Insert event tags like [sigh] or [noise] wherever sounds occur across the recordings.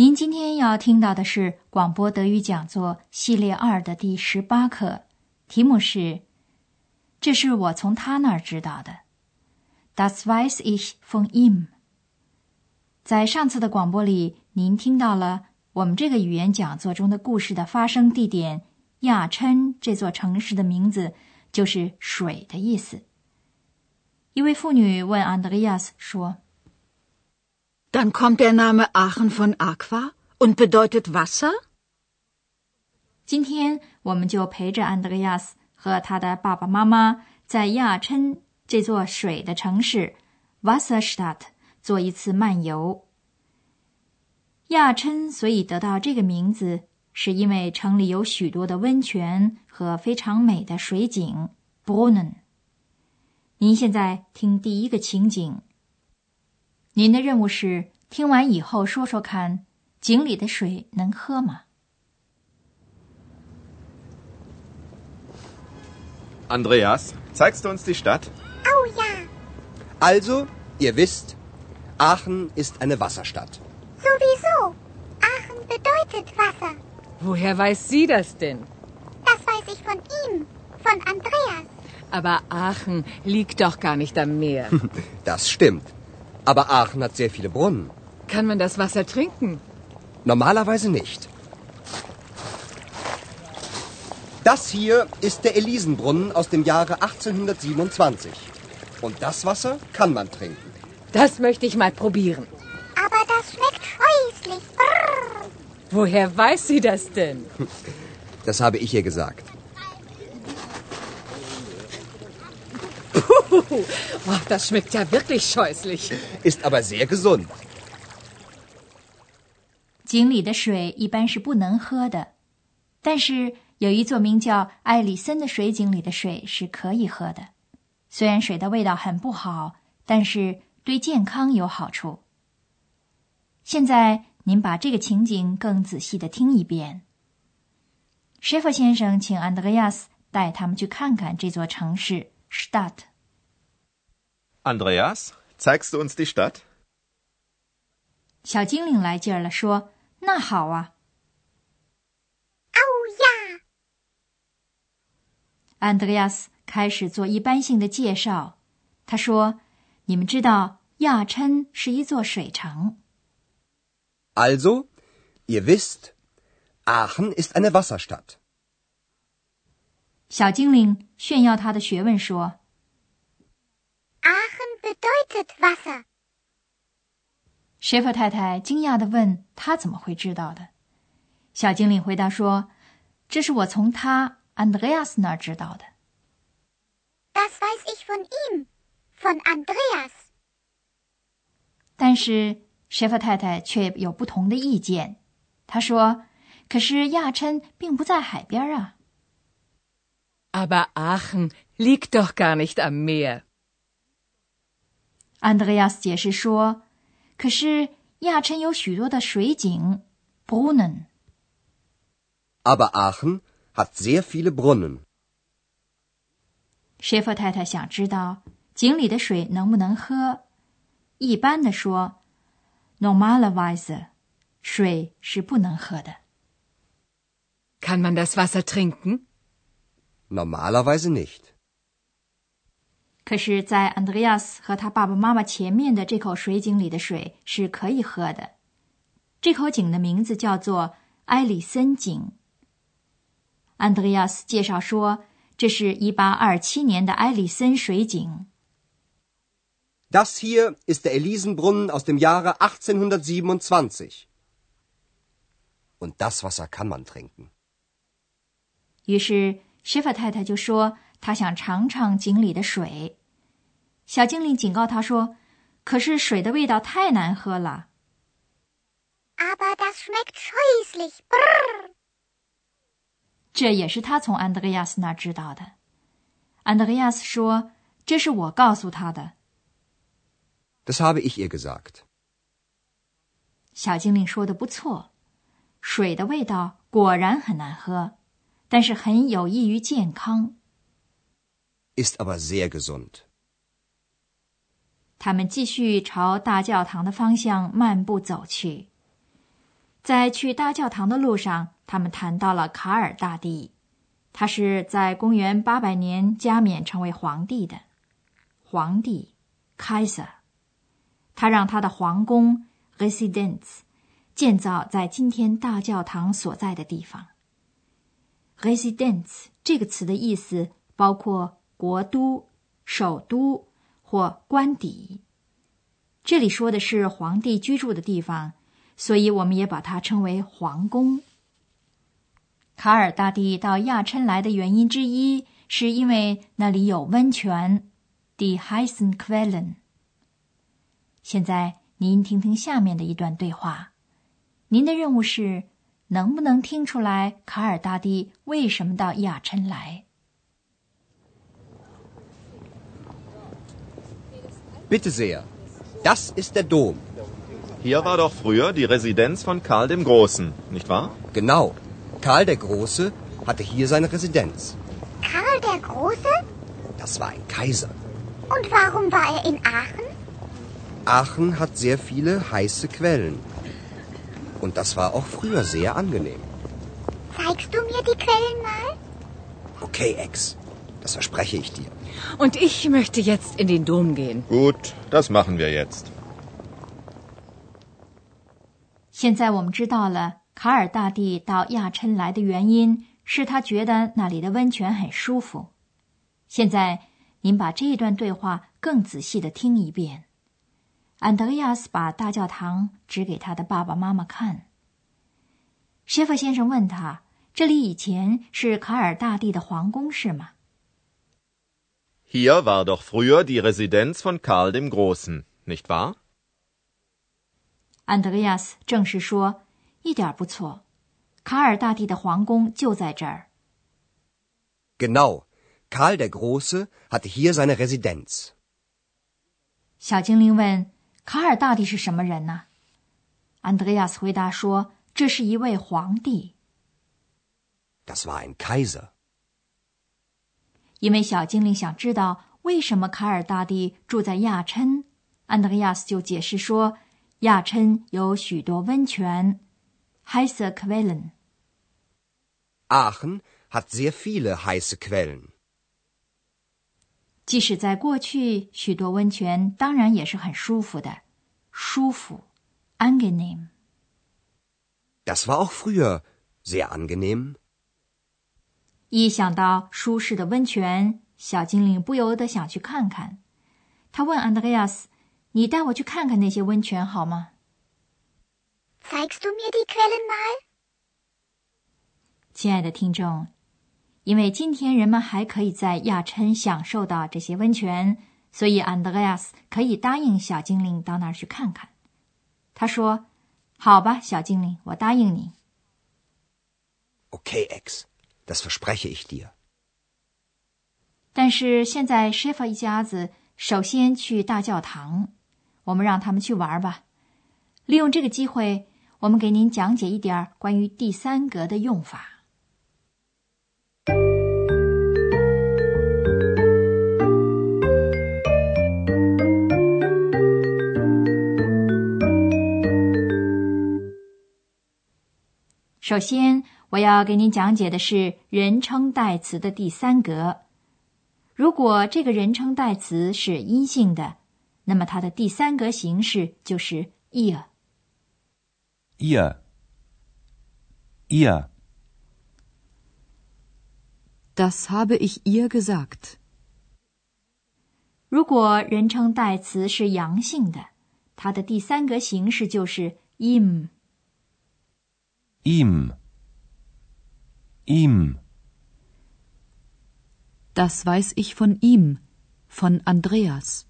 您今天要听到的是广播德语讲座系列二的第十八课，题目是“这是我从他那儿知道的 ”，Das weiß ich von ihm。在上次的广播里，您听到了我们这个语言讲座中的故事的发生地点亚琛这座城市的名字就是“水”的意思。一位妇女问安德烈亚斯说。Dann kommt der Name Aachen von Aqua und bedeutet Wasser? 今天我们就陪着安德烈亚斯和他的爸爸妈妈在亚琛这座水的城市 Wasserstadt 做一次漫游。亚琛所以得到这个名字，是因为城里有许多的温泉和非常美的水景 Brunnen。您现在听第一个情景。您的任务是听完以后说说看，井里的水能喝吗？Andreas, zeigst du uns die Stadt? Oh ja. Also, ihr wisst, Aachen ist eine Wasserstadt. Sowieso. Aachen bedeutet Wasser. Woher weiß sie das denn? Das weiß ich von ihm, von Andreas. Aber Aachen liegt doch gar nicht am Meer. [laughs] Das stimmt. Aber Aachen hat sehr viele Brunnen. Kann man das Wasser trinken? Normalerweise nicht. Das hier ist der Elisenbrunnen aus dem Jahre 1827. Und das Wasser kann man trinken. Das möchte ich mal probieren. Aber das schmeckt scheußlich. Brrr. Woher weiß sie das denn? [laughs] Das habe ich ihr gesagt. Oh, das schmeckt ja wirklich scheußlich. Ist aber sehr gesund. 井里的水一般是不能喝的，但是有一座名叫艾里森的水井里的水是可以喝的。虽然水的味道很不好，但是对健康有好处。现在您把这个情景更仔细的听一遍。舍弗先生请安德烈亚斯带他们去看看这座城市 Stadt。Andreas, zeigst du uns die Stadt? 小精灵来劲儿了，说：“那好啊。” Oh ja. Andreas 开始做一般性的介绍。他说：“你们知道亚琛是一座水城。” Also, ihr wisst, Aachen ist eine Wasserstadt. 小精灵炫耀他的学问说。弗太太惊讶地问：“他怎么会知道的？”小精灵回答说：“这是我从他 Andreas 那儿知道的。” Das weiß ich von ihm, von Andreas。但是舍弗太太却有不同的意见。她说：“可是亚琛并不在海边啊。” Aber Aachen liegt doch gar nicht am Meer。安德烈亚斯解释说：“可是亚琛有许多的水井，Brunnen。” Aber Aachen hat sehr viele Brunnen。舍弗太太想知道井里的水能不能喝。一般的说，Normalerweise，水是不能喝的。Kann man das Wasser trinken？Normalerweise nicht。可是，在安德烈亚斯和他爸爸妈妈前面的这口水井里的水是可以喝的。这口井的名字叫做埃里森井。安德烈亚斯介绍说，这是一八二七年的埃里森水井。Das hier ist der Elisenbrunnen aus dem Jahre 1827. Und das Wasser kann man trinken. 于是，舍弗太太就说，她想尝尝井里的水。小精灵警告他说：“可是水的味道太难喝了。” Aber das schmeckt scheußlich. 这也是他从安德烈亚斯那知道的。安德烈亚斯说：“这是我告诉他的。Das habe ich ihr gesagt. ”小精灵说的不错，水的味道果然很难喝，但是很有益于健康。Ist aber sehr gesund. 他们继续朝大教堂的方向漫步走去。在去大教堂的路上，他们谈到了卡尔大帝，他是在公元八百年加冕成为皇帝的皇帝 Kaiser。他让他的皇宫 Residence 建造在今天大教堂所在的地方。Residence 这个词的意思包括国都、首都或官邸。这里说的是皇帝居住的地方，所以我们也把它称为皇宫。卡尔大帝到亚琛来的原因之一，是因为那里有温泉，die heißen Quellen。现在您听听下面的一段对话，您的任务是能不能听出来卡尔大帝为什么到亚琛来？Bitte sehr. Das ist der Dom. Hier war doch früher die Residenz von Karl dem Großen, nicht wahr? Genau. Karl der Große hatte hier seine Residenz. Karl der Große? Das war ein Kaiser. Und warum war er in Aachen? Aachen hat sehr viele heiße Quellen. Und das war auch früher sehr angenehm. Zeigst du mir die Quellen mal? Okay, Ex. Das verspreche ich dir. Und ich möchte jetzt in den Dom gehen. Gut, das machen wir jetzt. 现在我们知道了卡尔大帝到亚琛来的原因是他觉得那里的温泉很舒服。现在您把这一段对话更仔细的听一遍。安德烈亚斯把大教堂指给他的爸爸妈妈看。谢弗先生问他：“这里以前是卡尔大帝的皇宫是吗？” Hier war doch früher die Residenz von Karl dem Großen, nicht wahr? 安德烈亚斯正式说：“一点不错，卡尔大帝的皇宫就在这儿。 Genau. Karl der Große hatte hier seine Residenz. ”小精灵问：“卡尔大帝是什么人呢？”安德烈亚斯回答说：“这是一位皇帝。 Das war ein Kaiser. ” 因为小精灵想知道为什么卡尔大帝住在亚琛，安德烈亚斯就解释说：“亚琛有许多温泉 （heiße Quellen）。Aachen hat sehr viele heiße Quellen. 即使在过去，许多温泉当然也是很舒服的，舒服 （angenehm）。Das war auch früher sehr angenehm. 一想到舒适的温泉，小精灵不由得想去看看。他问安德烈亚斯：“你带我去看看那些温泉好吗 Zeigst du mir die Quellen mal?？” 亲爱的听众，因为今天人们还可以在亚琛享受到这些温泉，所以安德烈亚斯可以答应小精灵到那儿去看看。他说：“好吧，小精灵，我答应你。” Okay, Ex. Das verspreche ich dir. 但是现在 s h e f a 一家子首先去大教堂，我们让他们去玩吧。利用这个机会，我们给您讲解一点关于第三格的用法。首先，我要给您讲解的是人称代词的第三格。如果这个人称代词是阴性的，那么它的第三格形式就是 ihr。Ihr. Ihr. Das habe ich ihr gesagt. 如果人称代词是阳性的，它的第三格形式就是 ihm。Ihm. Ihm. Das weiß ich von ihm, von Andreas.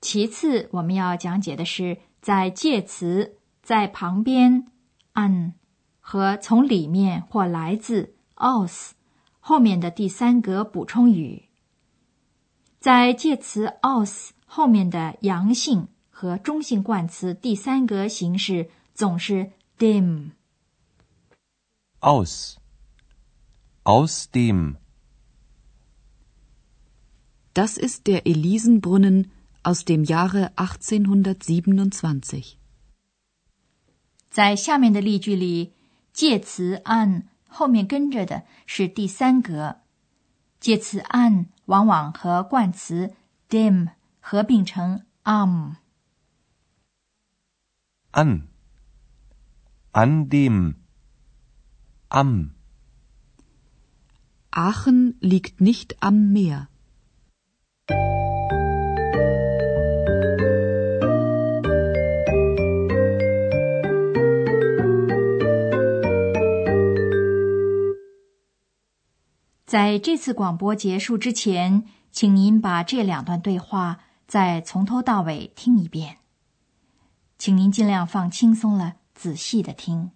其次，我们要讲解的是在介词在旁边 an 和从里面或来自 aus 后面的第三格补充语。在介词 aus 后面的阳性和中性冠词第三格形式总是 dem。 aus, aus dem. Das ist der Elisenbrunnen aus dem Jahre 1827. 在下面的例句里，介词 an 后面跟着的是第三格，介词 an 往往和冠词 dem 合并成 am。 An, An dem, am. Aachen liegt nicht am Meer. 在这次广播结束之前，请您把这两段对话再从头到尾听一遍。请您尽量放轻松了，仔细的听。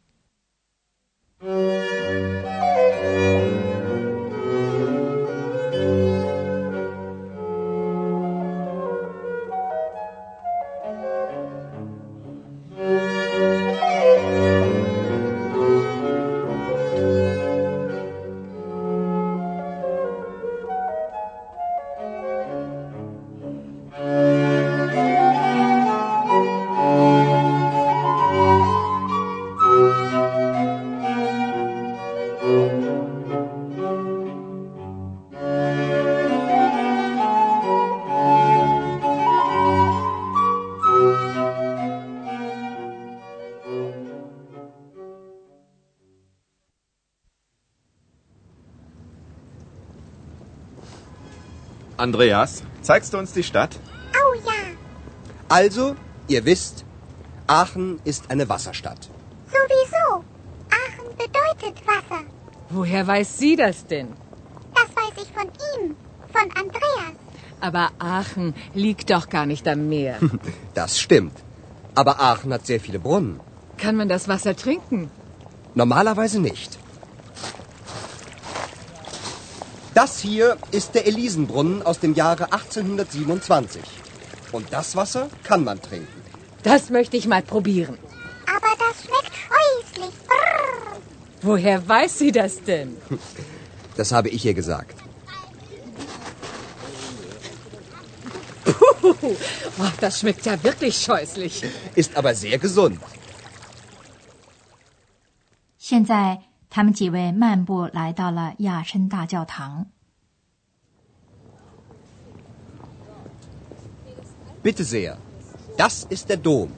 Andreas, zeigst du uns die Stadt? Oh ja, Also, ihr wisst, Aachen ist eine Wasserstadt. sowieso. Aachen bedeutet Wasser. Woher weiß sie das denn? Das weiß ich von ihm, von Andreas. Aber Aachen liegt doch gar nicht am Meer. [laughs] Das stimmt. Aber Aachen hat sehr viele Brunnen. Kann man das Wasser trinken? Normalerweise nicht. Das hier ist der Elisenbrunnen aus dem Jahre 1827. Und das Wasser kann man trinken. Das möchte ich mal probieren. Aber das schmeckt scheußlich. Brrr. Woher weiß sie das denn? [laughs] Das habe ich ihr gesagt. Puh, oh, das schmeckt ja wirklich scheußlich. Ist aber sehr gesund. 现在，他们几位漫步来到了亚琛大教堂。 Bitte sehr. Das ist der Dom.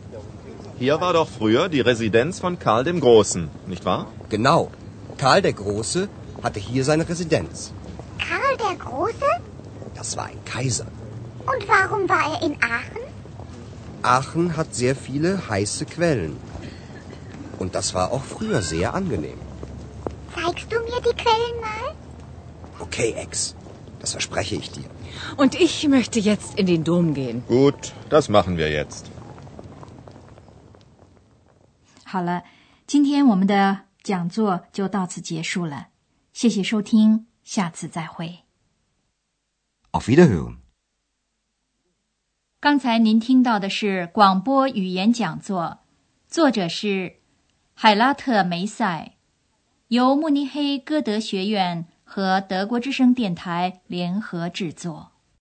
Hier war doch früher die Residenz von Karl dem Großen, nicht wahr? Genau. Karl der Große hatte hier seine Residenz. Karl der Große? Das war ein Kaiser. Und warum war er in Aachen? Aachen hat sehr viele heiße Quellen. Und das war auch früher sehr angenehm. Zeigst du mir die Quellen mal? Okay, Ex. Das verspreche ich dir. Und ich möchte jetzt in den Dom gehen. Gut, das machen wir jetzt. 好了，今天我们的讲座就到此结束了，谢谢收听，下次再会。Auf Wiederhören. 刚才您听到的是广播语言讲座，作者是海拉特梅塞，由慕尼黑歌德学院和德国之声电台联合制作。